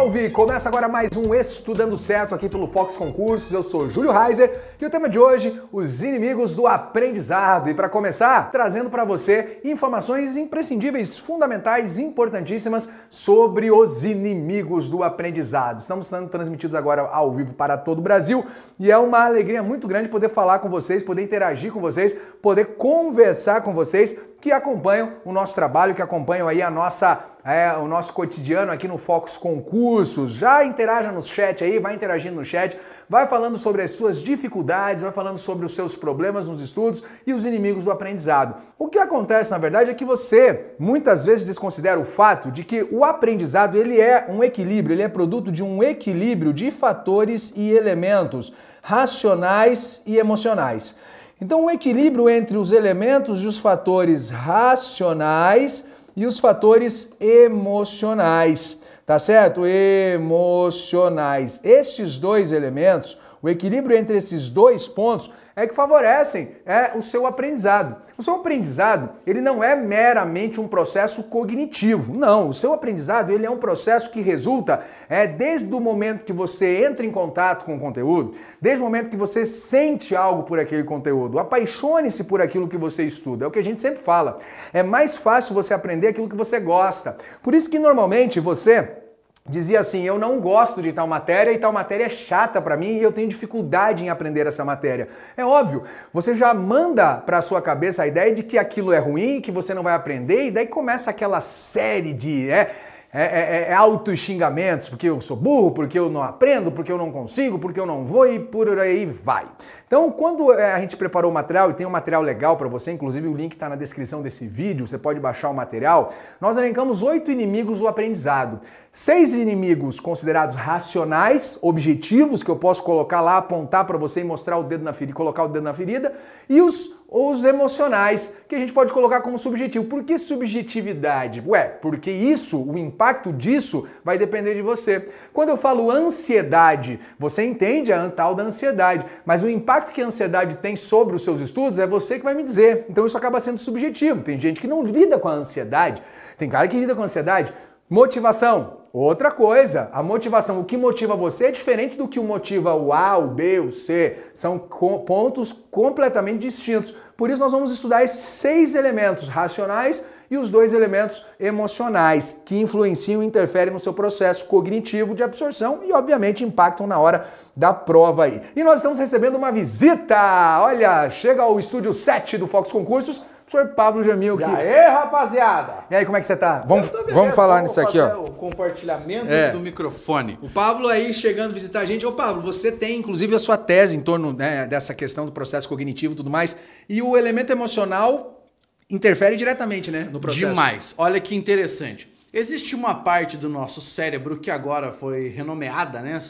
salve! Começa agora mais um Estudando Certo aqui pelo Fox Concursos. Eu sou Júlio Reiser e o tema de hoje, os inimigos do aprendizado. E para começar, trazendo para você informações imprescindíveis, fundamentais, importantíssimas sobre os inimigos do aprendizado. Estamos sendo transmitidos agora ao vivo para todo o Brasil e é uma alegria muito grande poder falar com vocês, poder interagir com vocês, poder conversar com vocês que acompanham o nosso trabalho, que acompanham aí a nossa, é, o nosso cotidiano aqui no Fox Concursos. Já interaja no chat aí, vai interagindo no chat, vai falando sobre as suas dificuldades, vai falando sobre os seus problemas nos estudos e os inimigos do aprendizado. O que acontece, na verdade, é que você muitas vezes desconsidera o fato de que o aprendizado ele é um equilíbrio, ele é produto de um equilíbrio de fatores e elementos racionais e emocionais. Então, o equilíbrio entre os elementos e os fatores racionais e os fatores emocionais, tá certo? Emocionais. Estes dois elementos, o equilíbrio entre esses dois pontos é que favorecem é, o seu aprendizado. O seu aprendizado, ele não é meramente um processo cognitivo. Não, o seu aprendizado, ele é um processo que resulta é desde o momento que você entra em contato com o conteúdo, desde o momento que você sente algo por aquele conteúdo. Apaixone-se por aquilo que você estuda. É o que a gente sempre fala. É mais fácil você aprender aquilo que você gosta. Por isso que normalmente você dizia assim: eu não gosto de tal matéria e tal matéria é chata para mim e eu tenho dificuldade em aprender essa matéria. É óbvio, você já manda para sua cabeça a ideia de que aquilo é ruim, que você não vai aprender e daí começa aquela série de é, é, é, é auto-xingamentos, porque eu sou burro, porque eu não aprendo, porque eu não consigo, porque eu não vou e por aí vai. Então, quando é, a gente preparou o material, e tem um material legal para você, inclusive o link está na descrição desse vídeo, você pode baixar o material, nós elencamos oito inimigos do aprendizado. Seis inimigos considerados racionais, objetivos, que eu posso colocar lá, apontar para você e mostrar o dedo na ferida, colocar o dedo na ferida, e os os emocionais, que a gente pode colocar como subjetivo. Por que subjetividade? Ué, porque isso, o impacto disso vai depender de você. Quando eu falo ansiedade, você entende a tal da ansiedade, mas o impacto que a ansiedade tem sobre os seus estudos é você que vai me dizer. Então isso acaba sendo subjetivo. Tem gente que não lida com a ansiedade. Tem cara que lida com a ansiedade. Motivação. Outra coisa, a motivação, o que motiva você é diferente do que o motiva o A, o B, o C. São pontos completamente distintos. Por isso nós vamos estudar esses seis elementos racionais e os dois elementos emocionais que influenciam e interferem no seu processo cognitivo de absorção e, obviamente, impactam na hora da prova aí. E nós estamos recebendo uma visita! Olha, chega ao estúdio 7 do Fox Concursos Senhor Pablo Jamil aqui. E aí, rapaziada? E aí, como é que você tá? Vamos, vamos falar vamos nisso aqui, ó. o compartilhamento é. do microfone. O Pablo aí chegando visitar a gente. Ô, Pablo, você tem inclusive a sua tese em torno né, dessa questão do processo cognitivo e tudo mais. E o elemento emocional interfere diretamente, né, no processo. Demais. Olha que interessante. Existe uma parte do nosso cérebro que agora foi renomeada, né?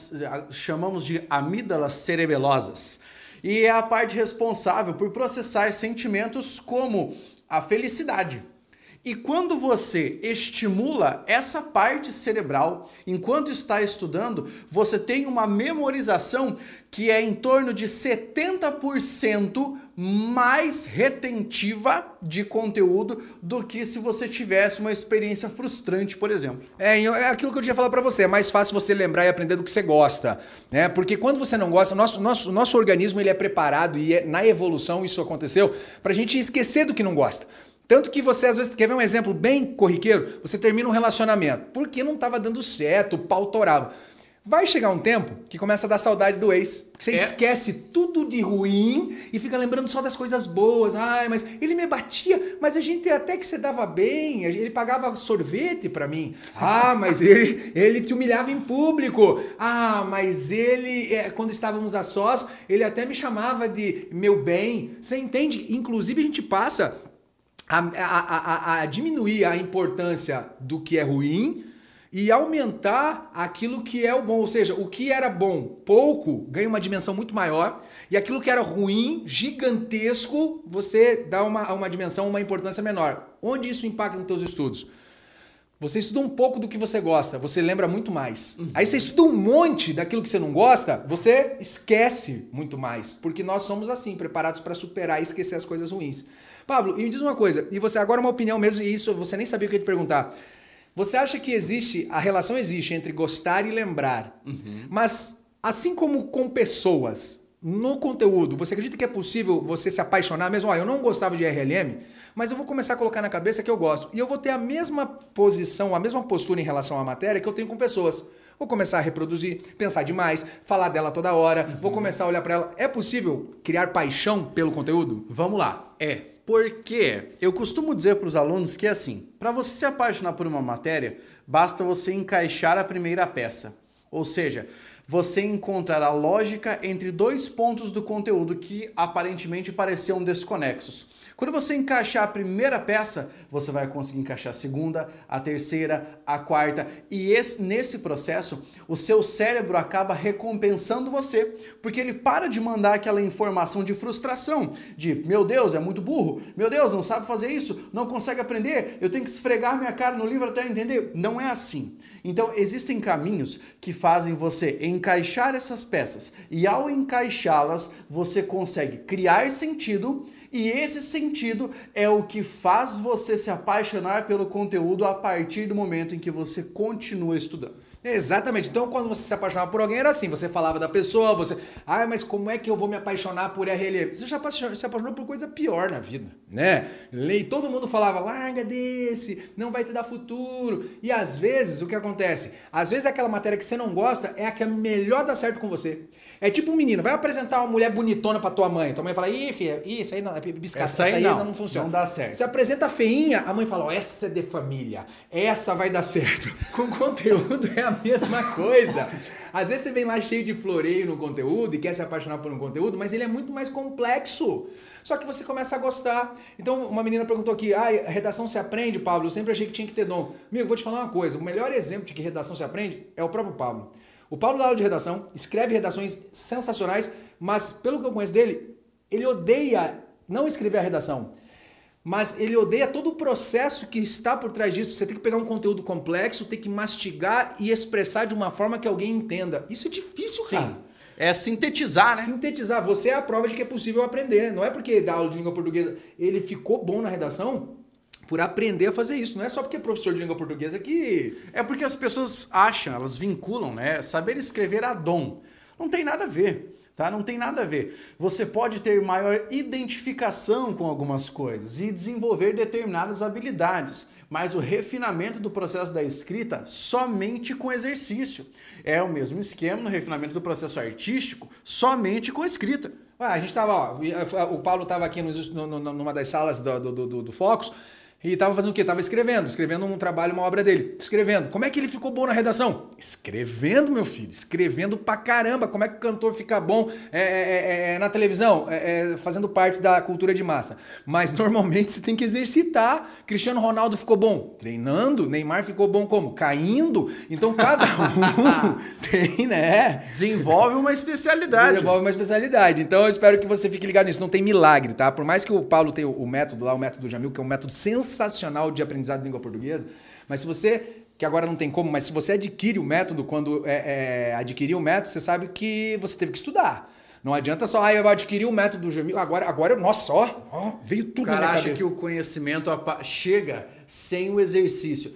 Chamamos de amígdalas cerebelosas e é a parte responsável por processar sentimentos como a felicidade. E quando você estimula essa parte cerebral enquanto está estudando, você tem uma memorização que é em torno de 70% mais retentiva de conteúdo do que se você tivesse uma experiência frustrante, por exemplo. É, é aquilo que eu tinha falado para você, é mais fácil você lembrar e aprender do que você gosta, né? Porque quando você não gosta, nosso, nosso, nosso organismo ele é preparado e é, na evolução isso aconteceu para a gente esquecer do que não gosta. Tanto que você, às vezes, quer ver um exemplo bem corriqueiro? Você termina um relacionamento porque não estava dando certo, o pau torava. Vai chegar um tempo que começa a dar saudade do ex. Porque você é. esquece tudo de ruim e fica lembrando só das coisas boas. Ai, mas ele me batia, mas a gente até que você dava bem, ele pagava sorvete para mim. Ah, mas ele, ele te humilhava em público. Ah, mas ele, é, quando estávamos a sós, ele até me chamava de meu bem. Você entende? Inclusive a gente passa a, a, a, a diminuir a importância do que é ruim e aumentar aquilo que é o bom. Ou seja, o que era bom pouco ganha uma dimensão muito maior e aquilo que era ruim, gigantesco, você dá uma, uma dimensão, uma importância menor. Onde isso impacta nos seus estudos? Você estuda um pouco do que você gosta, você lembra muito mais. Uhum. Aí você estuda um monte daquilo que você não gosta, você esquece muito mais. Porque nós somos assim, preparados para superar e esquecer as coisas ruins. Pablo, e me diz uma coisa, e você agora uma opinião mesmo, e isso você nem sabia o que eu ia te perguntar. Você acha que existe, a relação existe entre gostar e lembrar, uhum. mas assim como com pessoas, no conteúdo, você acredita que é possível você se apaixonar mesmo? Ah, eu não gostava de RLM, mas eu vou começar a colocar na cabeça que eu gosto. E eu vou ter a mesma posição, a mesma postura em relação à matéria que eu tenho com pessoas. Vou começar a reproduzir, pensar demais, falar dela toda hora, uhum. vou começar a olhar para ela. É possível criar paixão pelo conteúdo? Vamos lá. É. Porque eu costumo dizer para os alunos que assim, para você se apaixonar por uma matéria, basta você encaixar a primeira peça. Ou seja, você encontrar a lógica entre dois pontos do conteúdo que aparentemente pareciam desconexos. Quando você encaixar a primeira peça, você vai conseguir encaixar a segunda, a terceira, a quarta, e esse, nesse processo, o seu cérebro acaba recompensando você, porque ele para de mandar aquela informação de frustração, de meu Deus, é muito burro, meu Deus, não sabe fazer isso, não consegue aprender, eu tenho que esfregar minha cara no livro até entender. Não é assim. Então, existem caminhos que fazem você encaixar essas peças, e ao encaixá-las, você consegue criar sentido e esse sentido é o que faz você se apaixonar pelo conteúdo a partir do momento em que você continua estudando. Exatamente. Então, quando você se apaixonava por alguém, era assim: você falava da pessoa, você. Ah, mas como é que eu vou me apaixonar por RLM? Você já se apaixonou por coisa pior na vida, né? E todo mundo falava: larga desse, não vai te dar futuro. E às vezes, o que acontece? Às vezes, aquela matéria que você não gosta é a que é melhor dar certo com você. É tipo um menino, vai apresentar uma mulher bonitona pra tua mãe. Tua mãe fala, ih, filha, isso aí não, é biscate, essa, essa aí, não, não, funciona. Não dá certo. Você apresenta feinha, a mãe fala, oh, essa é de família, essa vai dar certo. Com conteúdo é a mesma coisa. Às vezes você vem lá cheio de floreio no conteúdo e quer se apaixonar por um conteúdo, mas ele é muito mais complexo. Só que você começa a gostar. Então, uma menina perguntou aqui: ah, redação se aprende, Pablo? Eu sempre achei que tinha que ter dom. Amigo, vou te falar uma coisa: o melhor exemplo de que redação se aprende é o próprio Pablo. O Paulo dá aula de redação, escreve redações sensacionais, mas pelo que eu conheço dele, ele odeia não escrever a redação, mas ele odeia todo o processo que está por trás disso. Você tem que pegar um conteúdo complexo, tem que mastigar e expressar de uma forma que alguém entenda. Isso é difícil, Sim. cara. É sintetizar, né? Sintetizar. Você é a prova de que é possível aprender. Não é porque dá aula de língua portuguesa, ele ficou bom na redação, por aprender a fazer isso. Não é só porque é professor de língua portuguesa que. É porque as pessoas acham, elas vinculam, né? Saber escrever a dom. Não tem nada a ver. Tá? Não tem nada a ver. Você pode ter maior identificação com algumas coisas e desenvolver determinadas habilidades, mas o refinamento do processo da escrita somente com exercício. É o mesmo esquema no refinamento do processo artístico, somente com escrita. Ué, a gente estava, o Paulo estava aqui no, numa das salas do, do, do, do Focus e estava fazendo o quê? Tava escrevendo, escrevendo um trabalho, uma obra dele. Escrevendo. Como é que ele ficou bom na redação? Escrevendo, meu filho. Escrevendo pra caramba. Como é que o cantor fica bom é, é, é, é na televisão? É, é, fazendo parte da cultura de massa. Mas normalmente você tem que exercitar. Cristiano Ronaldo ficou bom treinando. Neymar ficou bom como? Caindo. Então cada um tem, né? Desenvolve uma especialidade. Desenvolve uma especialidade. Então eu espero que você fique ligado nisso. Não tem milagre, tá? Por mais que o Paulo tenha o método lá, o método Jamil, que é um método sensacional sensacional de aprendizado de língua portuguesa, mas se você que agora não tem como, mas se você adquire o método, quando é, é, adquirir o método, você sabe que você teve que estudar. Não adianta só, ah, eu adquiri o método do Jamil, agora, agora nossa, ó, ó veio tudo o cara na minha acha cabeça. que o conhecimento chega sem o exercício.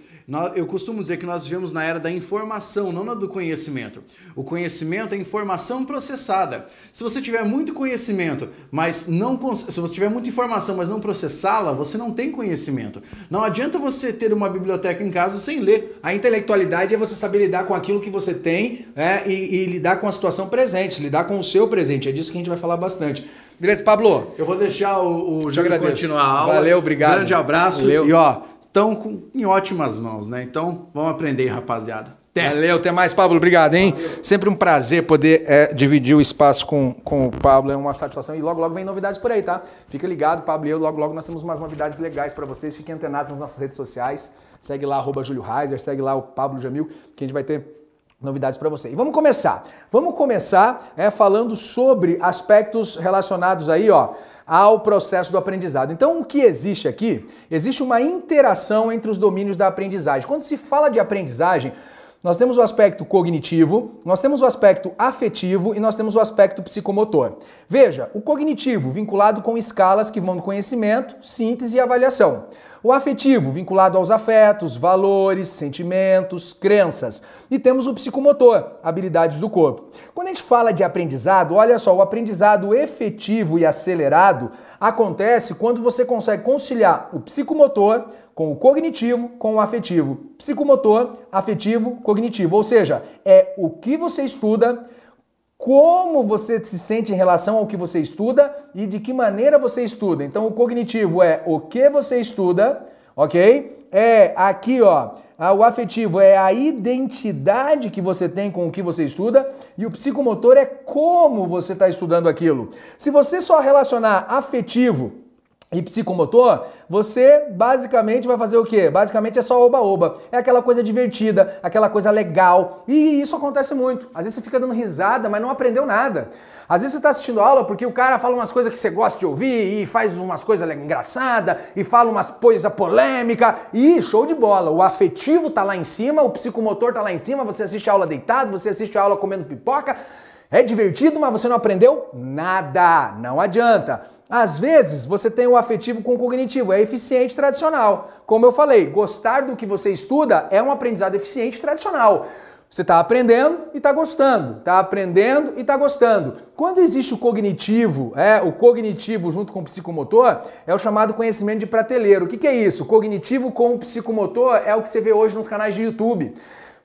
Eu costumo dizer que nós vivemos na era da informação, não na do conhecimento. O conhecimento é informação processada. Se você tiver muito conhecimento, mas não se você tiver muita informação, mas não processá-la, você não tem conhecimento. Não adianta você ter uma biblioteca em casa sem ler. A intelectualidade é você saber lidar com aquilo que você tem né, e, e lidar com a situação presente, lidar com o seu presente. É disso que a gente vai falar bastante. Beleza, Pablo? Eu vou deixar o, o Júlio continuar a aula. Valeu, obrigado. Grande abraço. Valeu. E ó, estão em ótimas mãos, né? Então, vamos aprender, rapaziada. Até. Valeu, até mais, Pablo. Obrigado, hein? Valeu. Sempre um prazer poder é, dividir o espaço com, com o Pablo. É uma satisfação. E logo, logo vem novidades por aí, tá? Fica ligado, Pablo e eu. Logo, logo nós temos umas novidades legais para vocês. Fiquem antenados nas nossas redes sociais. Segue lá, arroba Júlio Reiser, segue lá o Pablo Jamil, que a gente vai ter novidades para você. E vamos começar. Vamos começar é, falando sobre aspectos relacionados aí, ó ao processo do aprendizado. Então, o que existe aqui? Existe uma interação entre os domínios da aprendizagem. Quando se fala de aprendizagem, nós temos o aspecto cognitivo, nós temos o aspecto afetivo e nós temos o aspecto psicomotor. Veja, o cognitivo vinculado com escalas que vão do conhecimento, síntese e avaliação. O afetivo vinculado aos afetos, valores, sentimentos, crenças. E temos o psicomotor, habilidades do corpo. Quando a gente fala de aprendizado, olha só, o aprendizado efetivo e acelerado acontece quando você consegue conciliar o psicomotor com o cognitivo, com o afetivo. Psicomotor, afetivo, cognitivo. Ou seja, é o que você estuda, como você se sente em relação ao que você estuda e de que maneira você estuda. Então, o cognitivo é o que você estuda, ok? É aqui, ó. O afetivo é a identidade que você tem com o que você estuda e o psicomotor é como você está estudando aquilo. Se você só relacionar afetivo e psicomotor, você basicamente vai fazer o quê? Basicamente é só oba-oba. É aquela coisa divertida, aquela coisa legal. E isso acontece muito. Às vezes você fica dando risada, mas não aprendeu nada. Às vezes você está assistindo aula porque o cara fala umas coisas que você gosta de ouvir e faz umas coisas engraçadas e fala umas coisas polêmicas e show de bola. O afetivo tá lá em cima, o psicomotor tá lá em cima, você assiste a aula deitado, você assiste a aula comendo pipoca. É divertido, mas você não aprendeu nada. Não adianta. Às vezes você tem o afetivo com o cognitivo, é eficiente tradicional. Como eu falei, gostar do que você estuda é um aprendizado eficiente tradicional. Você está aprendendo e está gostando, está aprendendo e está gostando. Quando existe o cognitivo, é o cognitivo junto com o psicomotor, é o chamado conhecimento de prateleiro. O que, que é isso? Cognitivo com o psicomotor é o que você vê hoje nos canais de YouTube.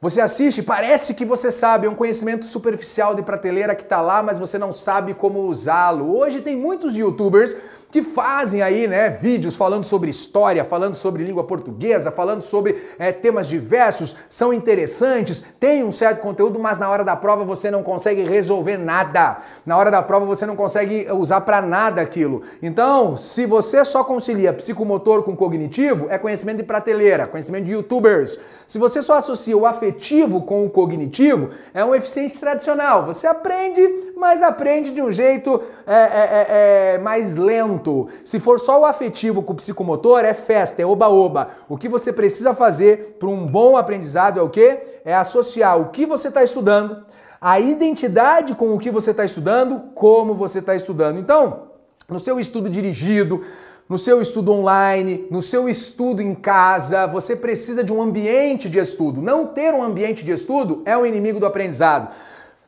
Você assiste, parece que você sabe, é um conhecimento superficial de prateleira que está lá, mas você não sabe como usá-lo. Hoje tem muitos youtubers que fazem aí, né, vídeos falando sobre história, falando sobre língua portuguesa, falando sobre é, temas diversos, são interessantes, tem um certo conteúdo, mas na hora da prova você não consegue resolver nada. Na hora da prova você não consegue usar para nada aquilo. Então, se você só concilia psicomotor com cognitivo, é conhecimento de prateleira, conhecimento de youtubers. Se você só associa o afetivo com o cognitivo, é um eficiente tradicional. Você aprende, mas aprende de um jeito é, é, é, é mais lento se for só o afetivo com o psicomotor, é festa, é oba-oba. O que você precisa fazer para um bom aprendizado é o quê? É associar o que você está estudando, a identidade com o que você está estudando, como você está estudando. Então, no seu estudo dirigido, no seu estudo online, no seu estudo em casa, você precisa de um ambiente de estudo. Não ter um ambiente de estudo é o inimigo do aprendizado.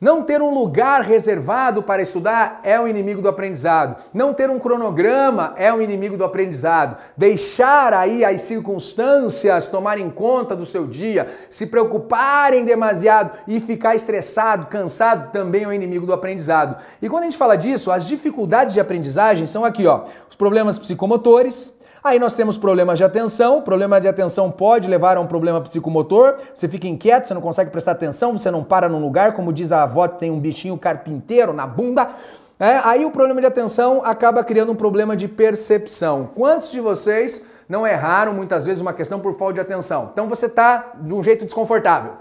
Não ter um lugar reservado para estudar é o inimigo do aprendizado. Não ter um cronograma é o inimigo do aprendizado. Deixar aí as circunstâncias tomarem conta do seu dia, se preocuparem demasiado e ficar estressado, cansado também é o inimigo do aprendizado. E quando a gente fala disso, as dificuldades de aprendizagem são aqui, ó, os problemas psicomotores, Aí nós temos problemas de atenção. Problema de atenção pode levar a um problema psicomotor. Você fica inquieto, você não consegue prestar atenção, você não para num lugar, como diz a avó, tem um bichinho carpinteiro na bunda. É, aí o problema de atenção acaba criando um problema de percepção. Quantos de vocês não erraram muitas vezes uma questão por falta de atenção? Então você está de um jeito desconfortável.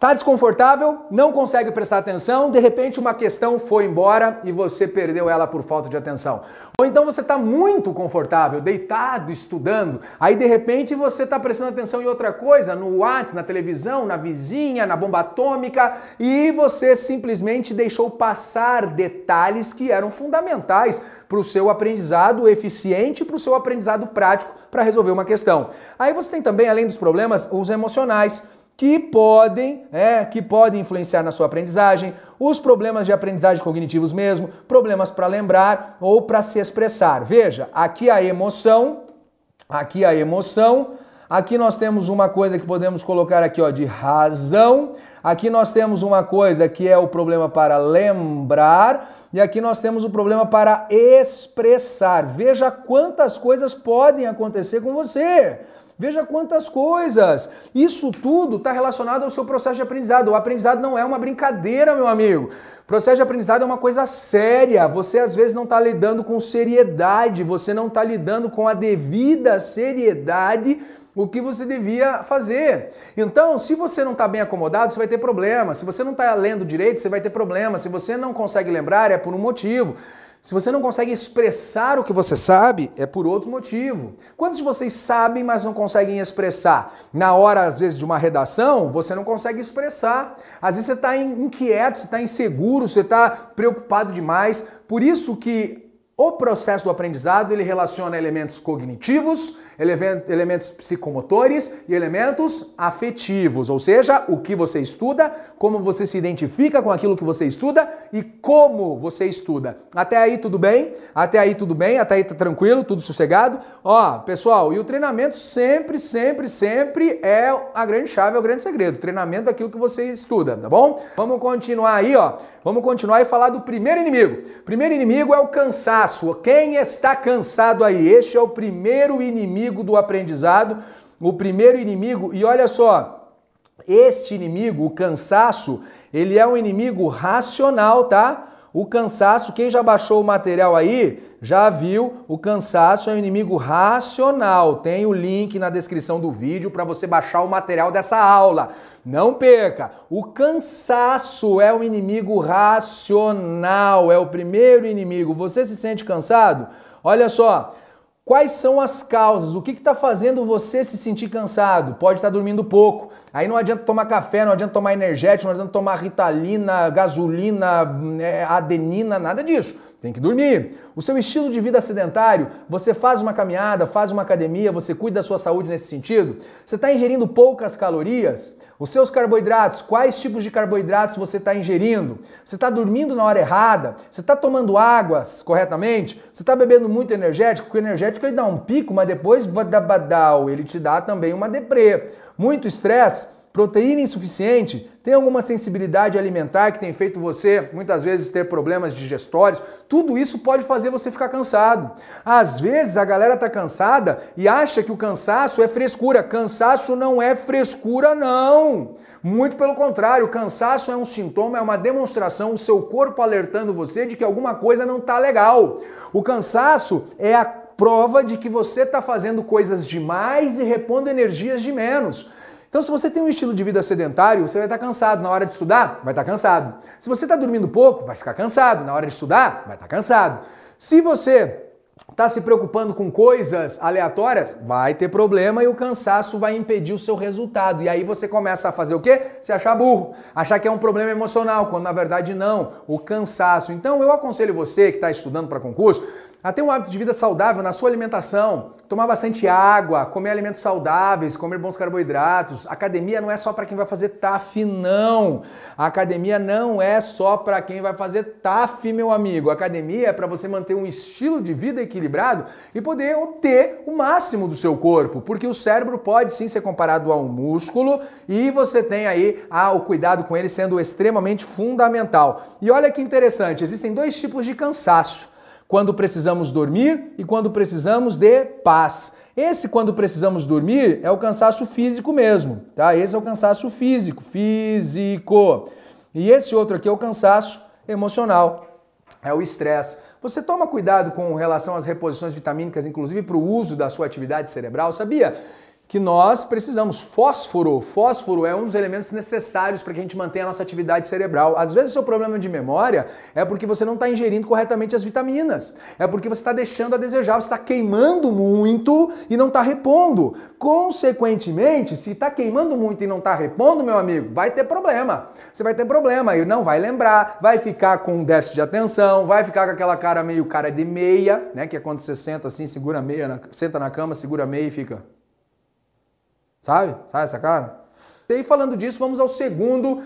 Tá desconfortável, não consegue prestar atenção, de repente uma questão foi embora e você perdeu ela por falta de atenção. Ou então você está muito confortável, deitado, estudando, aí de repente você está prestando atenção em outra coisa, no WhatsApp, na televisão, na vizinha, na bomba atômica, e você simplesmente deixou passar detalhes que eram fundamentais para o seu aprendizado eficiente, para o seu aprendizado prático para resolver uma questão. Aí você tem também, além dos problemas, os emocionais que podem, é, que podem influenciar na sua aprendizagem, os problemas de aprendizagem cognitivos mesmo, problemas para lembrar ou para se expressar. Veja, aqui a emoção, aqui a emoção, aqui nós temos uma coisa que podemos colocar aqui, ó, de razão. Aqui nós temos uma coisa que é o problema para lembrar e aqui nós temos o problema para expressar. Veja quantas coisas podem acontecer com você. Veja quantas coisas! Isso tudo está relacionado ao seu processo de aprendizado. O aprendizado não é uma brincadeira, meu amigo. O processo de aprendizado é uma coisa séria. Você às vezes não está lidando com seriedade, você não está lidando com a devida seriedade o que você devia fazer. Então, se você não está bem acomodado, você vai ter problema. Se você não está lendo direito, você vai ter problema. Se você não consegue lembrar, é por um motivo. Se você não consegue expressar o que você sabe, é por outro motivo. Quantos de vocês sabem, mas não conseguem expressar? Na hora, às vezes, de uma redação, você não consegue expressar. Às vezes você está inquieto, você está inseguro, você está preocupado demais. Por isso que o processo do aprendizado ele relaciona elementos cognitivos, elementos psicomotores e elementos afetivos, ou seja, o que você estuda, como você se identifica com aquilo que você estuda e como você estuda. Até aí tudo bem? Até aí tudo bem? Até aí tá tranquilo? Tudo sossegado? Ó, pessoal, e o treinamento sempre, sempre, sempre é a grande chave, é o grande segredo. Treinamento daquilo que você estuda, tá bom? Vamos continuar aí, ó. Vamos continuar e falar do primeiro inimigo. Primeiro inimigo é o cansaço. Quem está cansado aí? Este é o primeiro inimigo do aprendizado, o primeiro inimigo. E olha só, este inimigo, o cansaço, ele é um inimigo racional, tá? O cansaço, quem já baixou o material aí, já viu, o cansaço é um inimigo racional. Tem o link na descrição do vídeo para você baixar o material dessa aula. Não perca! O cansaço é um inimigo racional, é o primeiro inimigo. Você se sente cansado? Olha só, Quais são as causas? O que está fazendo você se sentir cansado? Pode estar tá dormindo pouco. Aí não adianta tomar café, não adianta tomar energético, não adianta tomar ritalina, gasolina, é, adenina, nada disso. Tem que dormir. O seu estilo de vida sedentário, você faz uma caminhada, faz uma academia, você cuida da sua saúde nesse sentido? Você está ingerindo poucas calorias? Os seus carboidratos, quais tipos de carboidratos você está ingerindo? Você está dormindo na hora errada? Você está tomando águas corretamente? Você está bebendo muito energético? Porque o energético ele dá um pico, mas depois ele te dá também uma deprê. Muito estresse proteína insuficiente, tem alguma sensibilidade alimentar que tem feito você muitas vezes ter problemas digestórios, tudo isso pode fazer você ficar cansado. Às vezes a galera tá cansada e acha que o cansaço é frescura. Cansaço não é frescura não. Muito pelo contrário, cansaço é um sintoma, é uma demonstração, o seu corpo alertando você de que alguma coisa não tá legal. O cansaço é a prova de que você está fazendo coisas demais e repondo energias de menos. Então, se você tem um estilo de vida sedentário, você vai estar cansado na hora de estudar, vai estar cansado. Se você está dormindo pouco, vai ficar cansado. Na hora de estudar, vai estar cansado. Se você está se preocupando com coisas aleatórias, vai ter problema e o cansaço vai impedir o seu resultado. E aí você começa a fazer o quê? Se achar burro, achar que é um problema emocional, quando na verdade não, o cansaço. Então eu aconselho você que está estudando para concurso, a ter um hábito de vida saudável na sua alimentação, tomar bastante água, comer alimentos saudáveis, comer bons carboidratos. academia não é só para quem vai fazer TAF, não. A academia não é só para quem vai fazer TAF, meu amigo. A academia é para você manter um estilo de vida equilibrado e poder obter o máximo do seu corpo, porque o cérebro pode sim ser comparado a um músculo e você tem aí ah, o cuidado com ele sendo extremamente fundamental. E olha que interessante, existem dois tipos de cansaço quando precisamos dormir e quando precisamos de paz. Esse quando precisamos dormir é o cansaço físico mesmo, tá? Esse é o cansaço físico, físico. E esse outro aqui é o cansaço emocional, é o estresse. Você toma cuidado com relação às reposições vitamínicas, inclusive para o uso da sua atividade cerebral, sabia? Que nós precisamos. Fósforo. Fósforo é um dos elementos necessários para que a gente mantenha a nossa atividade cerebral. Às vezes o seu problema de memória é porque você não está ingerindo corretamente as vitaminas. É porque você está deixando a desejar, você está queimando muito e não está repondo. Consequentemente, se está queimando muito e não está repondo, meu amigo, vai ter problema. Você vai ter problema e não vai lembrar, vai ficar com déficit de atenção, vai ficar com aquela cara meio cara de meia, né? Que é quando você senta assim, segura meia, na, senta na cama, segura meia e fica. Sabe? Sabe essa cara? E aí, falando disso, vamos ao segundo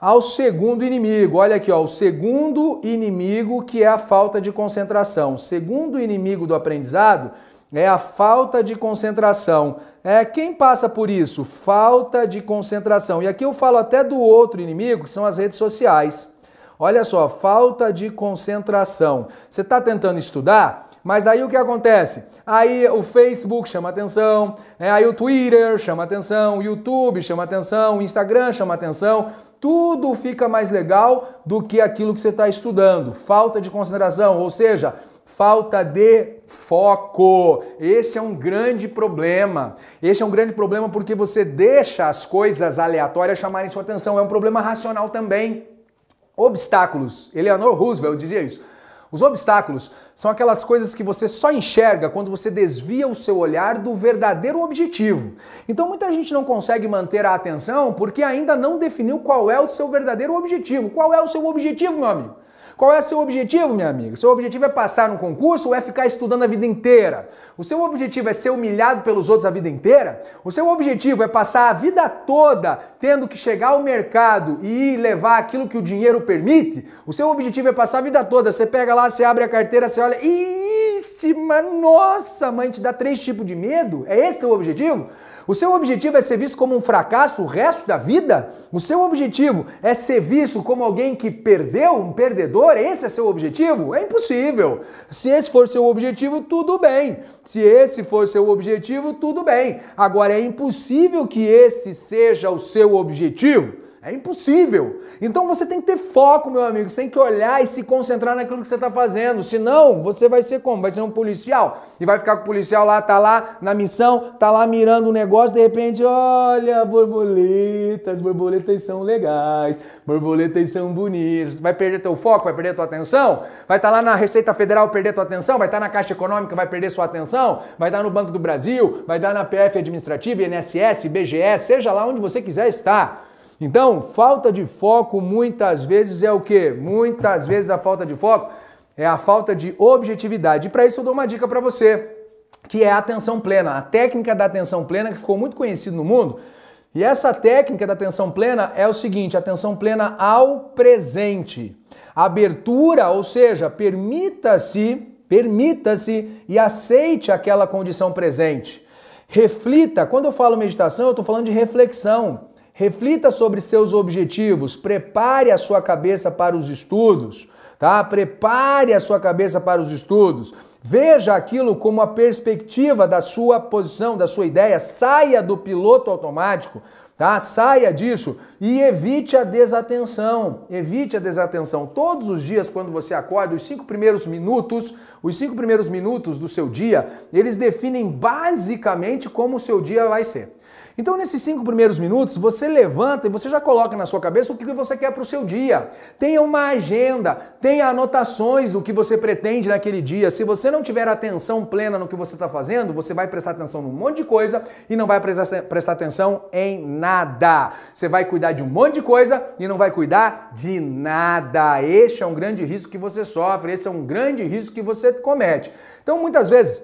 ao segundo inimigo. Olha aqui, ó, o segundo inimigo que é a falta de concentração. O segundo inimigo do aprendizado é a falta de concentração. É quem passa por isso? Falta de concentração. E aqui eu falo até do outro inimigo, que são as redes sociais. Olha só, falta de concentração. Você está tentando estudar? Mas aí o que acontece? Aí o Facebook chama atenção, é, aí o Twitter chama atenção, o YouTube chama atenção, o Instagram chama atenção. Tudo fica mais legal do que aquilo que você está estudando. Falta de concentração, ou seja, falta de foco. Este é um grande problema. Este é um grande problema porque você deixa as coisas aleatórias chamarem sua atenção. É um problema racional também. Obstáculos. Eleanor Roosevelt dizia isso. Os obstáculos são aquelas coisas que você só enxerga quando você desvia o seu olhar do verdadeiro objetivo. Então muita gente não consegue manter a atenção porque ainda não definiu qual é o seu verdadeiro objetivo. Qual é o seu objetivo, meu amigo? Qual é o seu objetivo, minha amiga? Seu objetivo é passar no concurso ou é ficar estudando a vida inteira? O seu objetivo é ser humilhado pelos outros a vida inteira? O seu objetivo é passar a vida toda tendo que chegar ao mercado e levar aquilo que o dinheiro permite? O seu objetivo é passar a vida toda, você pega lá, você abre a carteira, você olha, ixi, mas nossa, mãe, te dá três tipos de medo? É esse teu objetivo? O seu objetivo é ser visto como um fracasso o resto da vida? O seu objetivo é ser visto como alguém que perdeu, um perdedor? Esse é seu objetivo? É impossível. Se esse for seu objetivo, tudo bem. Se esse for seu objetivo, tudo bem. Agora, é impossível que esse seja o seu objetivo. É impossível. Então você tem que ter foco, meu amigo. Você tem que olhar e se concentrar naquilo que você está fazendo. Senão, você vai ser como? Vai ser um policial. E vai ficar com o policial lá, tá lá na missão, tá lá mirando um negócio, de repente, olha, borboletas, borboletas são legais, borboletas são bonitas. Vai perder teu foco, vai perder tua atenção? Vai estar tá lá na Receita Federal, perder tua atenção? Vai estar tá na Caixa Econômica, vai perder sua atenção? Vai estar tá no Banco do Brasil, vai dar na PF Administrativa, INSS, BGS, seja lá onde você quiser estar. Então, falta de foco muitas vezes é o que? Muitas vezes a falta de foco é a falta de objetividade. E para isso eu dou uma dica para você, que é a atenção plena, a técnica da atenção plena que ficou muito conhecida no mundo. E essa técnica da atenção plena é o seguinte: atenção plena ao presente. Abertura, ou seja, permita-se, permita-se e aceite aquela condição presente. Reflita, quando eu falo meditação, eu estou falando de reflexão. Reflita sobre seus objetivos, prepare a sua cabeça para os estudos, tá? Prepare a sua cabeça para os estudos. Veja aquilo como a perspectiva da sua posição, da sua ideia, saia do piloto automático, tá? Saia disso e evite a desatenção. Evite a desatenção. Todos os dias, quando você acorda, os cinco primeiros minutos, os cinco primeiros minutos do seu dia, eles definem basicamente como o seu dia vai ser. Então, nesses cinco primeiros minutos, você levanta e você já coloca na sua cabeça o que você quer para o seu dia. Tenha uma agenda, tenha anotações do que você pretende naquele dia. Se você não tiver atenção plena no que você está fazendo, você vai prestar atenção num monte de coisa e não vai prestar, atenção em nada. Você vai cuidar de um monte de coisa e não vai cuidar de nada. Este é um grande risco que você sofre, esse é um grande risco que você comete. Então, muitas vezes,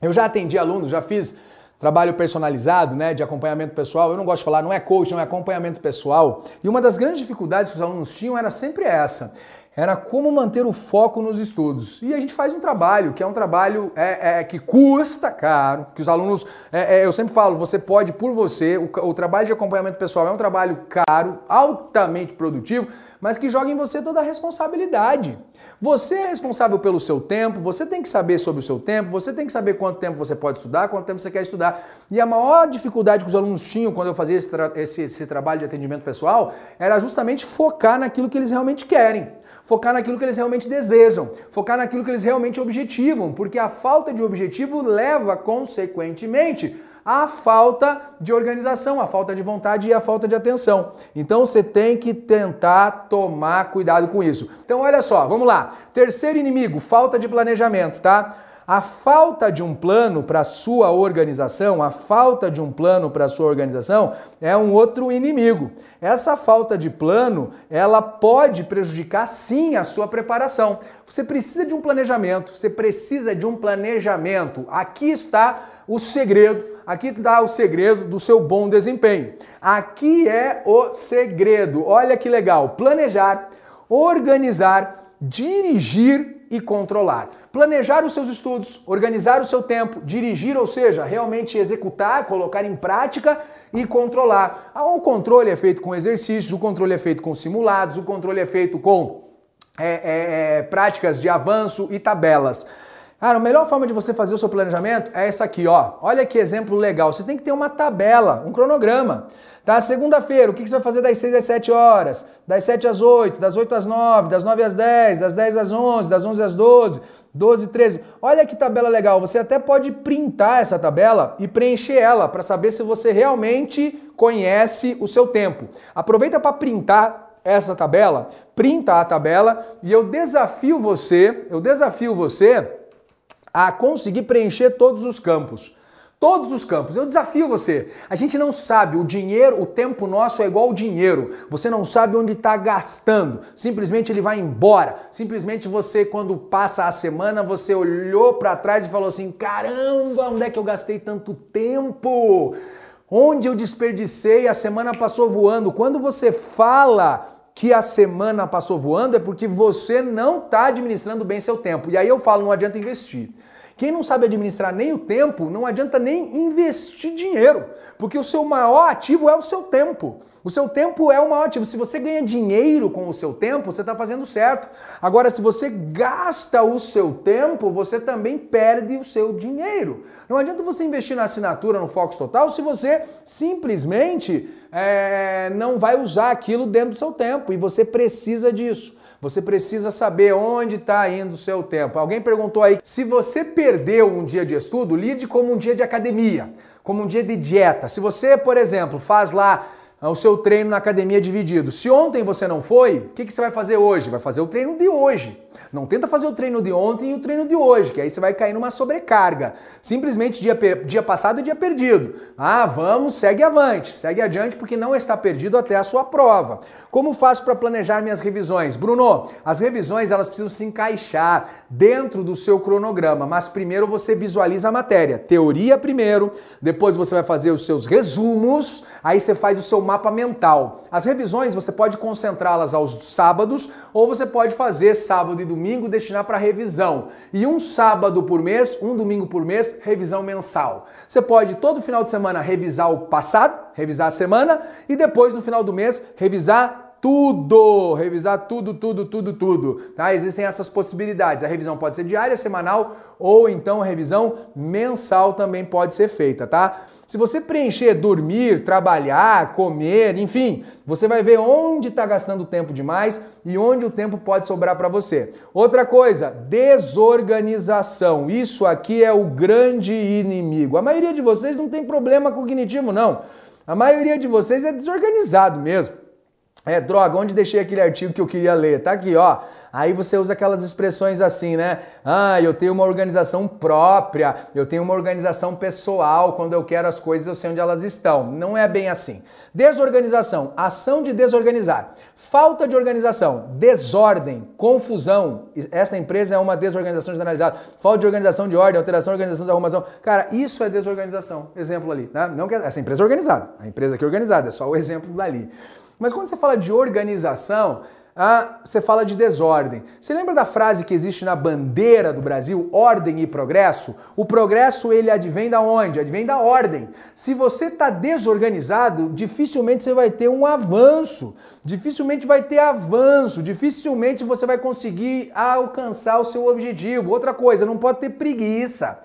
eu já atendi alunos, já fiz trabalho personalizado, né, de acompanhamento pessoal. Eu não gosto de falar, não é coach, não é acompanhamento pessoal. E uma das grandes dificuldades que os alunos tinham era sempre essa era como manter o foco nos estudos. E a gente faz um trabalho, que é um trabalho é, é que custa caro, que os alunos, é, é, eu sempre falo, você pode por você, o, o, trabalho de acompanhamento pessoal é um trabalho caro, altamente produtivo, mas que joga em você toda a responsabilidade. Você é responsável pelo seu tempo, você tem que saber sobre o seu tempo, você tem que saber quanto tempo você pode estudar, quanto tempo você quer estudar. E a maior dificuldade que os alunos tinham quando eu fazia esse, tra esse, esse trabalho de atendimento pessoal era justamente focar naquilo que eles realmente querem focar naquilo que eles realmente desejam, focar naquilo que eles realmente objetivam, porque a falta de objetivo leva, consequentemente, à falta de organização, à falta de vontade e à falta de atenção. Então você tem que tentar tomar cuidado com isso. Então olha só, vamos lá. Terceiro inimigo, falta de planejamento, tá? A falta de um plano para a sua organização, a falta de um plano para a sua organização é um outro inimigo. Essa falta de plano, ela pode prejudicar sim a sua preparação. Você precisa de um planejamento, você precisa de um planejamento. Aqui está o segredo, aqui está o segredo do seu bom desempenho. Aqui é o segredo. Olha que legal, planejar, organizar, dirigir e controlar. Planejar os seus estudos, organizar o seu tempo, dirigir, ou seja, realmente executar, colocar em prática e controlar. Ah, o controle é feito com exercícios, o controle é feito com simulados, o controle é feito com é, é, é, práticas de avanço e tabelas. Cara, a melhor forma de você fazer o seu planejamento é essa aqui, ó. Olha que exemplo legal. Você tem que ter uma tabela, um cronograma. Tá? Segunda-feira, o que você vai fazer das 6 às 7 horas? Das 7 às 8, das 8 às 9, das 9 às 10, das 10 às 11, das 11 às 12, 12 13. Olha que tabela legal. Você até pode printar essa tabela e preencher ela para saber se você realmente conhece o seu tempo. Aproveita para printar essa tabela, printa a tabela e eu desafio você, eu desafio você a conseguir preencher todos os campos. Todos os campos. Eu desafio você. A gente não sabe, o dinheiro, o tempo nosso é igual ao dinheiro. Você não sabe onde está gastando. Simplesmente ele vai embora. Simplesmente você, quando passa a semana, você olhou para trás e falou assim: caramba, onde é que eu gastei tanto tempo? Onde eu desperdicei? A semana passou voando. Quando você fala que a semana passou voando, é porque você não está administrando bem seu tempo. E aí eu falo, não adianta investir. Quem não sabe administrar nem o tempo, não adianta nem investir dinheiro, porque o seu maior ativo é o seu tempo. O seu tempo é o maior ativo. Se você ganha dinheiro com o seu tempo, você está fazendo certo. Agora, se você gasta o seu tempo, você também perde o seu dinheiro. Não adianta você investir na assinatura no Fox Total se você simplesmente é, não vai usar aquilo dentro do seu tempo e você precisa disso. Você precisa saber onde está indo o seu tempo. Alguém perguntou aí: se você perdeu um dia de estudo, lide como um dia de academia, como um dia de dieta. Se você, por exemplo, faz lá o seu treino na academia dividido. Se ontem você não foi, o que, que você vai fazer hoje? Vai fazer o treino de hoje. Não tenta fazer o treino de ontem e o treino de hoje, que aí você vai cair numa sobrecarga. Simplesmente dia, dia passado e dia perdido. Ah, vamos, segue avante, segue adiante porque não está perdido até a sua prova. Como faço para planejar minhas revisões? Bruno, as revisões elas precisam se encaixar dentro do seu cronograma, mas primeiro você visualiza a matéria. Teoria primeiro, depois você vai fazer os seus resumos, aí você faz o seu mapa mental. As revisões você pode concentrá-las aos sábados ou você pode fazer sábado e domingo destinar para revisão. E um sábado por mês, um domingo por mês, revisão mensal. Você pode todo final de semana revisar o passado, revisar a semana e depois no final do mês revisar tudo, revisar tudo, tudo, tudo, tudo. Tá? Existem essas possibilidades. A revisão pode ser diária, semanal ou então a revisão mensal também pode ser feita, tá? Se você preencher dormir, trabalhar, comer, enfim, você vai ver onde está gastando tempo demais e onde o tempo pode sobrar para você. Outra coisa, desorganização. Isso aqui é o grande inimigo. A maioria de vocês não tem problema cognitivo, não. A maioria de vocês é desorganizado mesmo. É, droga, onde deixei aquele artigo que eu queria ler? Tá aqui, ó. Aí você usa aquelas expressões assim, né? Ah, eu tenho uma organização própria, eu tenho uma organização pessoal, quando eu quero as coisas eu sei onde elas estão. Não é bem assim. Desorganização, ação de desorganizar. Falta de organização, desordem, confusão. Esta empresa é uma desorganização generalizada. Falta de organização de ordem, alteração, organização de arrumação. Cara, isso é desorganização. Exemplo ali, né? Não que essa empresa é organizada. A empresa aqui é organizada, é só o exemplo dali. Mas quando você fala de organização, ah, você fala de desordem. Você lembra da frase que existe na bandeira do Brasil, ordem e progresso? O progresso ele advém da onde? Advém da ordem. Se você está desorganizado, dificilmente você vai ter um avanço, dificilmente vai ter avanço, dificilmente você vai conseguir alcançar o seu objetivo. Outra coisa, não pode ter preguiça.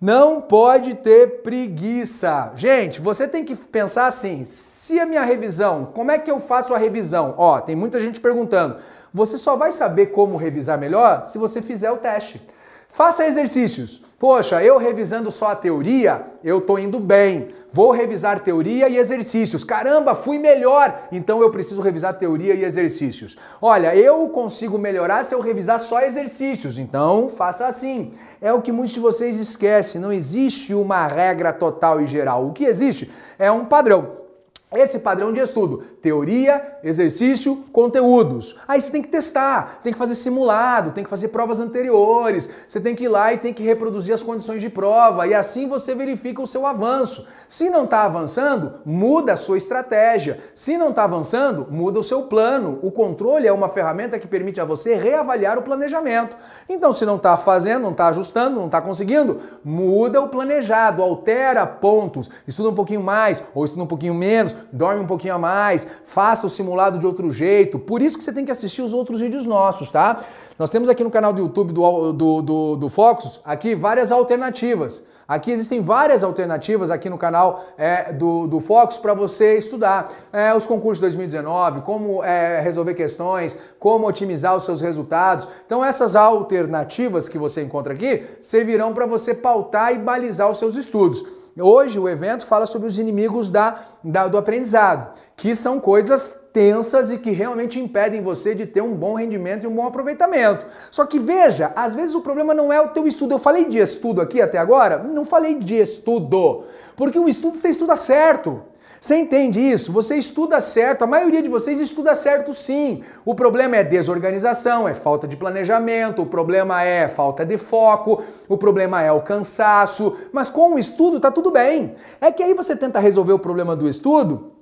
Não pode ter preguiça. Gente, você tem que pensar assim: se a minha revisão, como é que eu faço a revisão? Ó, tem muita gente perguntando. Você só vai saber como revisar melhor se você fizer o teste. Faça exercícios. Poxa, eu revisando só a teoria, eu tô indo bem. Vou revisar teoria e exercícios. Caramba, fui melhor. Então eu preciso revisar teoria e exercícios. Olha, eu consigo melhorar se eu revisar só exercícios. Então faça assim. É o que muitos de vocês esquecem. Não existe uma regra total e geral. O que existe é um padrão. Esse padrão de estudo, teoria, exercício, conteúdos. Aí você tem que testar, tem que fazer simulado, tem que fazer provas anteriores, você tem que ir lá e tem que reproduzir as condições de prova e assim você verifica o seu avanço. Se não está avançando, muda a sua estratégia. Se não está avançando, muda o seu plano. O controle é uma ferramenta que permite a você reavaliar o planejamento. Então, se não está fazendo, não está ajustando, não está conseguindo, muda o planejado, altera pontos, estuda um pouquinho mais ou estuda um pouquinho menos dorme um pouquinho a mais, faça o simulado de outro jeito. Por isso que você tem que assistir os outros vídeos nossos, tá? Nós temos aqui no canal do YouTube do, do, do, do Focus, aqui várias alternativas. Aqui existem várias alternativas aqui no canal é, do, do Focus para você estudar é, os concursos de 2019, como é, resolver questões, como otimizar os seus resultados. Então essas alternativas que você encontra aqui servirão para você pautar e balizar os seus estudos. Hoje o evento fala sobre os inimigos da, da, do aprendizado, que são coisas tensas e que realmente impedem você de ter um bom rendimento e um bom aproveitamento. Só que veja, às vezes o problema não é o teu estudo. Eu falei de estudo aqui até agora? Não falei de estudo, porque o estudo você estuda certo. Você entende isso? Você estuda certo, a maioria de vocês estuda certo sim. O problema é desorganização, é falta de planejamento, o problema é falta de foco, o problema é o cansaço, mas com o estudo tá tudo bem. É que aí você tenta resolver o problema do estudo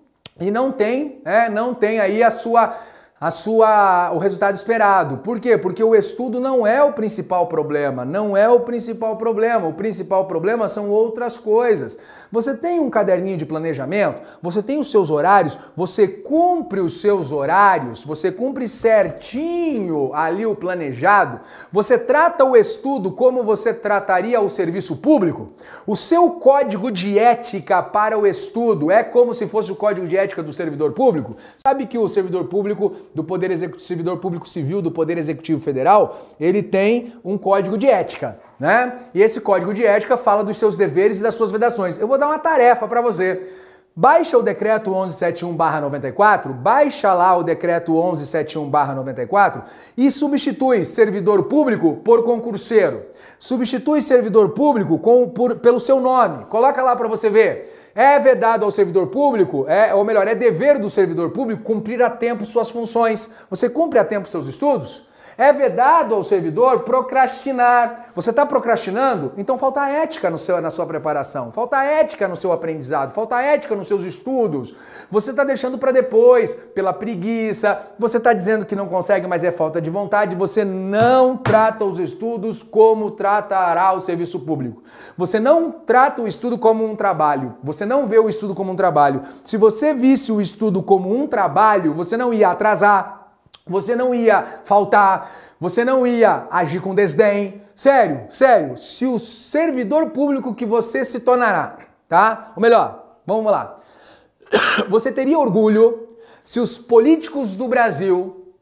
e não tem, é, não tem aí a sua a sua o resultado esperado. Por quê? Porque o estudo não é o principal problema, não é o principal problema. O principal problema são outras coisas. Você tem um caderninho de planejamento, você tem os seus horários, você cumpre os seus horários, você cumpre certinho ali o planejado. Você trata o estudo como você trataria o serviço público. O seu código de ética para o estudo é como se fosse o código de ética do servidor público. Sabe que o servidor público do Poder Executivo, servidor público civil do Poder Executivo Federal, ele tem um código de ética, né? E esse código de ética fala dos seus deveres e das suas vedações. Eu vou dar uma tarefa para você. Baixa o decreto 1171/94, baixa lá o decreto 1171/94 e substitui servidor público por concurseiro. Substitui servidor público com, por, pelo seu nome. Coloca lá para você ver. É vedado ao servidor público, é, ou melhor, é dever do servidor público cumprir a tempo suas funções. Você cumpre a tempo seus estudos? É vedado ao servidor procrastinar. Você está procrastinando? Então falta ética no seu, na sua preparação, falta ética no seu aprendizado, falta ética nos seus estudos. Você está deixando para depois, pela preguiça, você está dizendo que não consegue, mas é falta de vontade. Você não trata os estudos como tratará o serviço público. Você não trata o estudo como um trabalho. Você não vê o estudo como um trabalho. Se você visse o estudo como um trabalho, você não ia atrasar, você não ia faltar, você não ia agir com desdém. Sério, sério, se o servidor público que você se tornará, tá? Ou melhor, vamos lá. Você teria orgulho se os políticos do Brasil,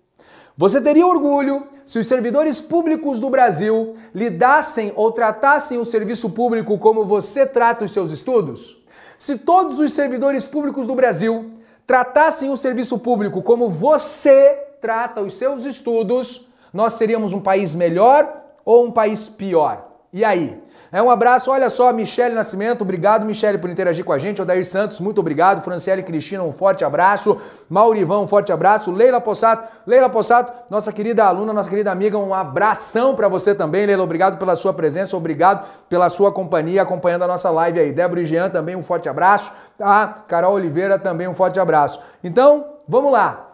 você teria orgulho se os servidores públicos do Brasil lidassem ou tratassem o serviço público como você trata os seus estudos? Se todos os servidores públicos do Brasil tratassem o serviço público como você trata os seus estudos, nós seríamos um país melhor ou um país pior? E aí? É um abraço, olha só, Michele Nascimento, obrigado Michele por interagir com a gente, Odair Santos, muito obrigado, Franciele Cristina, um forte abraço, Maurivão, um forte abraço, Leila Possato, Leila Possato, nossa querida aluna, nossa querida amiga, um abração para você também, Leila, obrigado pela sua presença, obrigado pela sua companhia, acompanhando a nossa live aí, Débora e Jean também um forte abraço, tá? Carol Oliveira também um forte abraço. Então, vamos lá,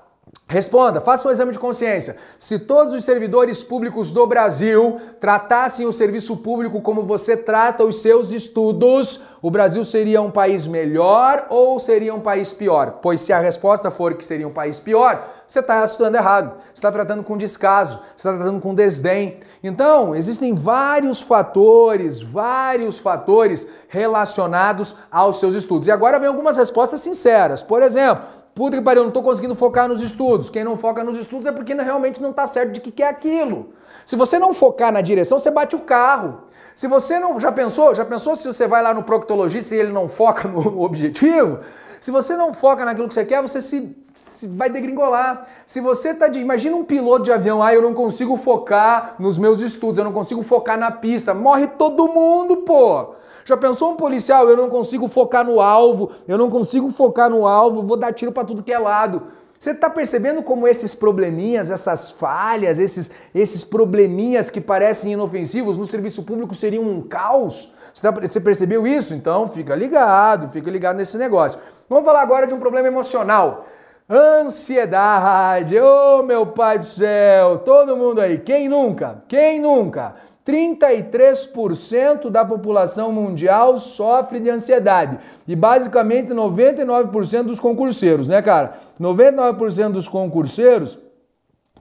Responda, faça um exame de consciência. Se todos os servidores públicos do Brasil tratassem o serviço público como você trata os seus estudos, o Brasil seria um país melhor ou seria um país pior? Pois se a resposta for que seria um país pior, você está estudando errado, você está tratando com descaso, você está tratando com desdém. Então, existem vários fatores, vários fatores relacionados aos seus estudos. E agora vem algumas respostas sinceras. Por exemplo, Puta que pariu, eu não tô conseguindo focar nos estudos. Quem não foca nos estudos é porque realmente não tá certo de que, que é aquilo. Se você não focar na direção, você bate o carro. Se você não. Já pensou? Já pensou se você vai lá no proctologista e ele não foca no objetivo? Se você não foca naquilo que você quer, você se, se vai degringolar. Se você tá de. Imagina um piloto de avião, ah, eu não consigo focar nos meus estudos, eu não consigo focar na pista. Morre todo mundo, pô! Já pensou um policial? Eu não consigo focar no alvo, eu não consigo focar no alvo, vou dar tiro para tudo que é lado. Você está percebendo como esses probleminhas, essas falhas, esses, esses probleminhas que parecem inofensivos no serviço público seriam um caos? Você, tá, você percebeu isso? Então fica ligado, fica ligado nesse negócio. Vamos falar agora de um problema emocional. Ansiedade, ô oh, meu pai do céu, todo mundo aí, quem nunca? Quem nunca? 33% da população mundial sofre de ansiedade. E basicamente 99% dos concurseiros, né, cara? 99% dos concurseiros,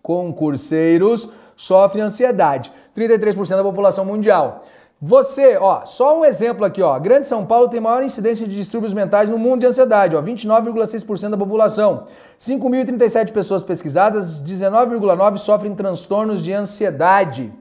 concurseiros sofrem ansiedade. 33% da população mundial. Você, ó, só um exemplo aqui, ó. Grande São Paulo tem maior incidência de distúrbios mentais no mundo de ansiedade, ó, 29,6% da população. 5.037 pessoas pesquisadas, 19,9 sofrem transtornos de ansiedade.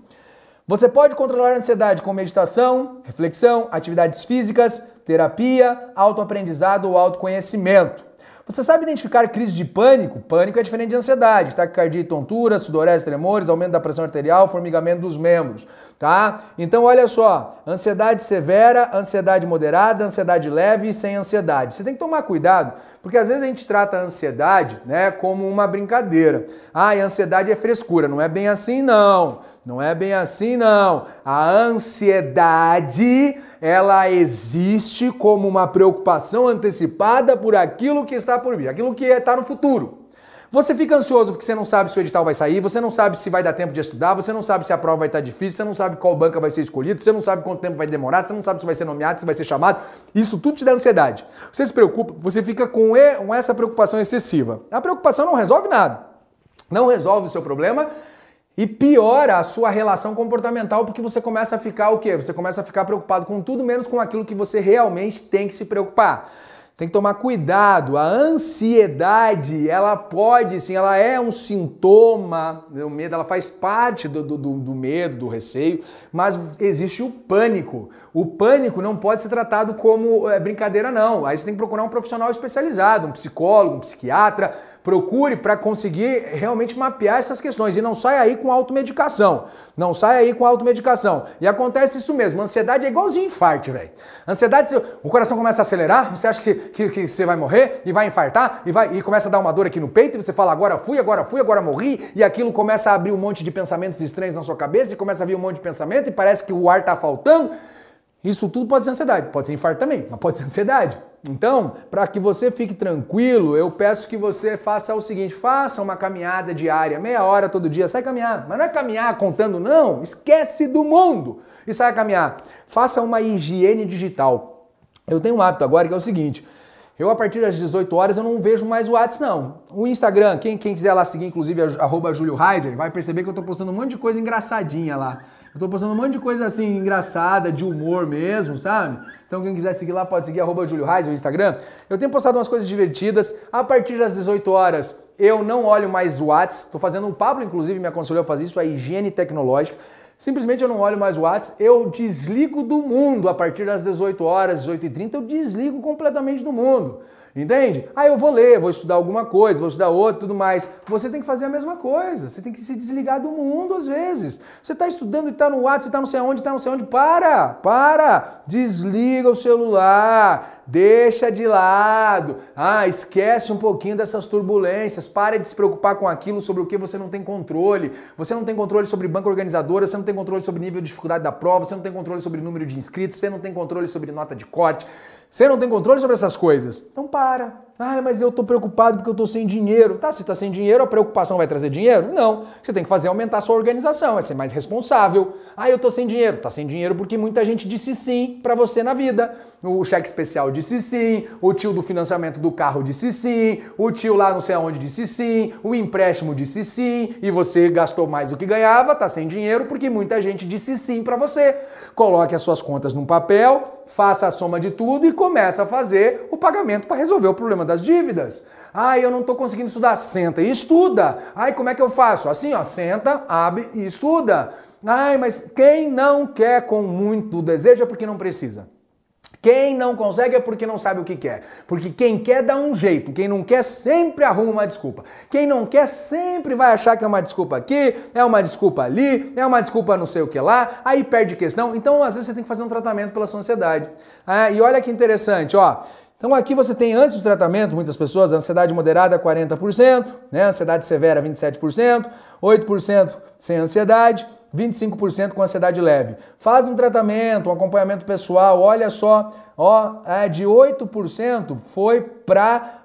Você pode controlar a ansiedade com meditação, reflexão, atividades físicas, terapia, autoaprendizado ou autoconhecimento. Você sabe identificar crise de pânico? Pânico é diferente de ansiedade. Taquicardia e tontura, sudorese, tremores, aumento da pressão arterial, formigamento dos membros, tá? Então olha só, ansiedade severa, ansiedade moderada, ansiedade leve e sem ansiedade. Você tem que tomar cuidado, porque às vezes a gente trata a ansiedade, né, como uma brincadeira. Ah, e ansiedade é frescura, não é bem assim não. Não é bem assim não. A ansiedade ela existe como uma preocupação antecipada por aquilo que está por vir, aquilo que está no futuro. Você fica ansioso porque você não sabe se o edital vai sair, você não sabe se vai dar tempo de estudar, você não sabe se a prova vai estar difícil, você não sabe qual banca vai ser escolhido, você não sabe quanto tempo vai demorar, você não sabe se vai ser nomeado, se vai ser chamado. Isso tudo te dá ansiedade. Você se preocupa, você fica com essa preocupação excessiva. A preocupação não resolve nada. Não resolve o seu problema e piora a sua relação comportamental porque você começa a ficar o quê? Você começa a ficar preocupado com tudo menos com aquilo que você realmente tem que se preocupar. Tem que tomar cuidado. A ansiedade, ela pode, sim, ela é um sintoma, o medo, ela faz parte do, do, do, medo, do receio, mas existe o pânico. O pânico não pode ser tratado como é, brincadeira, não. Aí você tem que procurar um profissional especializado, um psicólogo, um psiquiatra. Procure para conseguir realmente mapear essas questões e não saia aí com automedicação. Não saia aí com automedicação. E acontece isso mesmo. Ansiedade é igualzinho infarto, velho. Ansiedade, o coração começa a acelerar, você acha que que, que você vai morrer e vai infartar e, vai, e começa a dar uma dor aqui no peito e você fala agora fui, agora fui, agora morri e aquilo começa a abrir um monte de pensamentos estranhos na sua cabeça e começa a vir um monte de pensamento e parece que o ar está faltando. Isso tudo pode ser ansiedade, pode ser infarto também, mas pode ser ansiedade. Então, para que você fique tranquilo, eu peço que você faça o seguinte: faça uma caminhada diária, meia hora todo dia, sai caminhar. Mas não é caminhar contando, não. Esquece do mundo e sai caminhar. Faça uma higiene digital. Eu tenho um hábito agora que é o seguinte: eu, a partir das 18 horas, eu não vejo mais o WhatsApp, não. O Instagram, quem, quem quiser lá seguir, inclusive, arroba Heiser, vai perceber que eu tô postando um monte de coisa engraçadinha lá. Eu tô postando um monte de coisa assim, engraçada, de humor mesmo, sabe? Então quem quiser seguir lá pode seguir arroba Julio Heiser, o Instagram. Eu tenho postado umas coisas divertidas. A partir das 18 horas, eu não olho mais o WhatsApp. Tô fazendo um Pablo, inclusive, me aconselhou a fazer isso, a higiene tecnológica. Simplesmente eu não olho mais o WhatsApp, eu desligo do mundo a partir das 18 horas, 18h30, eu desligo completamente do mundo. Entende? Aí eu vou ler, vou estudar alguma coisa, vou estudar outra, tudo mais. Você tem que fazer a mesma coisa. Você tem que se desligar do mundo às vezes. Você está estudando e está no WhatsApp, está não sei onde, está não sei onde. Para, para. Desliga o celular, deixa de lado. Ah, esquece um pouquinho dessas turbulências. Pare de se preocupar com aquilo sobre o que você não tem controle. Você não tem controle sobre banca organizadora, você não tem controle sobre nível de dificuldade da prova, você não tem controle sobre número de inscritos, você não tem controle sobre nota de corte. Você não tem controle sobre essas coisas. Então para. Ah, mas eu estou preocupado porque eu estou sem dinheiro. Tá, se está sem dinheiro, a preocupação vai trazer dinheiro? Não. Você tem que fazer aumentar a sua organização, é ser mais responsável. Ah, eu estou sem dinheiro. Tá sem dinheiro porque muita gente disse sim para você na vida. O cheque especial disse sim, o tio do financiamento do carro disse sim, o tio lá não sei aonde disse sim, o empréstimo disse sim, e você gastou mais do que ganhava, tá sem dinheiro porque muita gente disse sim para você. Coloque as suas contas num papel, faça a soma de tudo e comece a fazer o pagamento para resolver o problema das dívidas. Ai, eu não estou conseguindo estudar. Senta e estuda. Ai, como é que eu faço? Assim, ó, senta, abre e estuda. Ai, mas quem não quer com muito desejo é porque não precisa. Quem não consegue é porque não sabe o que quer. Porque quem quer dá um jeito, quem não quer sempre arruma uma desculpa. Quem não quer sempre vai achar que é uma desculpa aqui, é uma desculpa ali, é uma desculpa não sei o que lá, aí perde questão. Então, às vezes, você tem que fazer um tratamento pela sua ansiedade. Ah, e olha que interessante, ó. Então aqui você tem antes do tratamento, muitas pessoas, ansiedade moderada 40%, né? ansiedade severa 27%, 8% sem ansiedade, 25% com ansiedade leve. Faz um tratamento, um acompanhamento pessoal, olha só, ó, é, de 8% foi para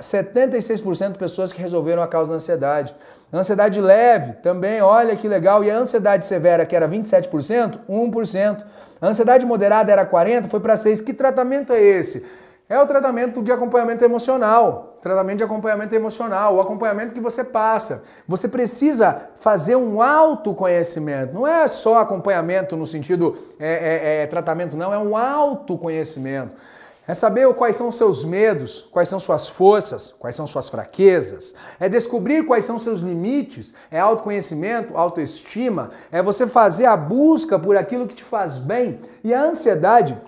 76% de pessoas que resolveram a causa da ansiedade. Ansiedade leve também, olha que legal, e a ansiedade severa, que era 27%, 1%. A ansiedade moderada era 40%, foi para 6%. Que tratamento é esse? É o tratamento de acompanhamento emocional. Tratamento de acompanhamento emocional, o acompanhamento que você passa. Você precisa fazer um autoconhecimento. Não é só acompanhamento no sentido é, é, é, tratamento, não, é um autoconhecimento. É saber quais são seus medos, quais são suas forças, quais são suas fraquezas. É descobrir quais são seus limites. É autoconhecimento, autoestima. É você fazer a busca por aquilo que te faz bem. E a ansiedade,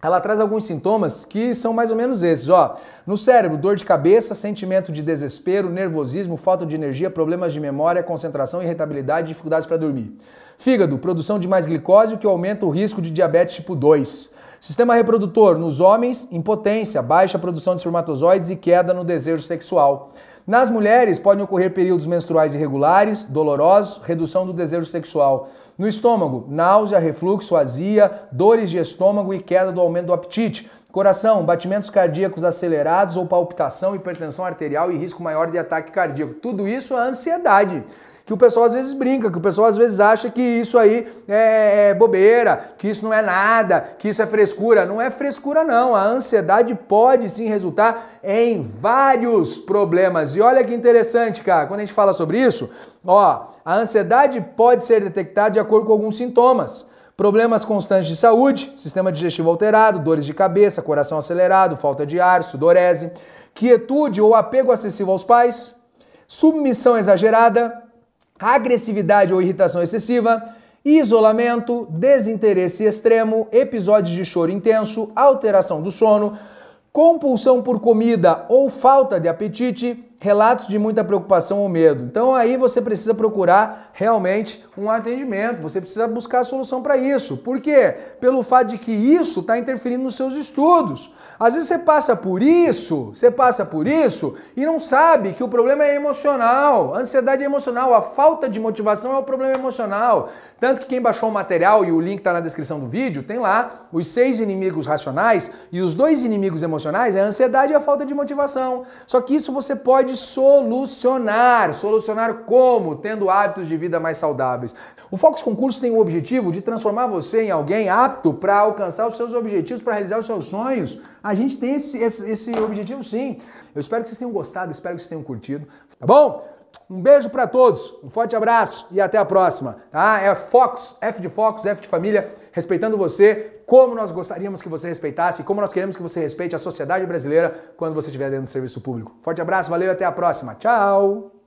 ela traz alguns sintomas que são mais ou menos esses, ó. No cérebro, dor de cabeça, sentimento de desespero, nervosismo, falta de energia, problemas de memória, concentração, irritabilidade, dificuldades para dormir. Fígado, produção de mais glicose, o que aumenta o risco de diabetes tipo 2. Sistema reprodutor, nos homens, impotência, baixa produção de espermatozoides e queda no desejo sexual. Nas mulheres, podem ocorrer períodos menstruais irregulares, dolorosos, redução do desejo sexual. No estômago, náusea, refluxo, azia, dores de estômago e queda do aumento do apetite. Coração, batimentos cardíacos acelerados ou palpitação, hipertensão arterial e risco maior de ataque cardíaco. Tudo isso é ansiedade que o pessoal às vezes brinca, que o pessoal às vezes acha que isso aí é, é bobeira, que isso não é nada, que isso é frescura. Não é frescura, não. A ansiedade pode sim resultar em vários problemas. E olha que interessante, cara, quando a gente fala sobre isso, ó, a ansiedade pode ser detectada de acordo com alguns sintomas. Problemas constantes de saúde, sistema digestivo alterado, dores de cabeça, coração acelerado, falta de ar, sudorese, quietude ou apego excessivo aos pais, submissão exagerada, agressividade ou irritação excessiva, isolamento, desinteresse extremo, episódios de choro intenso, alteração do sono, compulsão por comida ou falta de apetite, relatos de muita preocupação ou medo. Então aí você precisa procurar realmente um atendimento, você precisa buscar a solução para isso. Por quê? Pelo fato de que isso está interferindo nos seus estudos. Às vezes você passa por isso, você passa por isso e não sabe que o problema é emocional. A ansiedade é emocional, a falta de motivação é o problema emocional. Tanto que quem baixou o material e o link está na descrição do vídeo, tem lá os seis inimigos racionais e os dois inimigos emocionais é a ansiedade e a falta de motivação. Só que isso você pode solucionar. Solucionar como? Tendo hábitos de vida mais saudáveis. O Focus Concurso tem o objetivo de transformar você em alguém apto para alcançar os seus objetivos, para realizar os seus sonhos. A gente tem esse, esse, esse objetivo sim. Eu espero que vocês tenham gostado, espero que vocês tenham curtido. Tá bom? Um beijo para todos, um forte abraço e até a próxima. Tá? É Focus, F de Focus, F de família, respeitando você como nós gostaríamos que você respeitasse como nós queremos que você respeite a sociedade brasileira quando você estiver dentro do serviço público. Forte abraço, valeu e até a próxima. Tchau!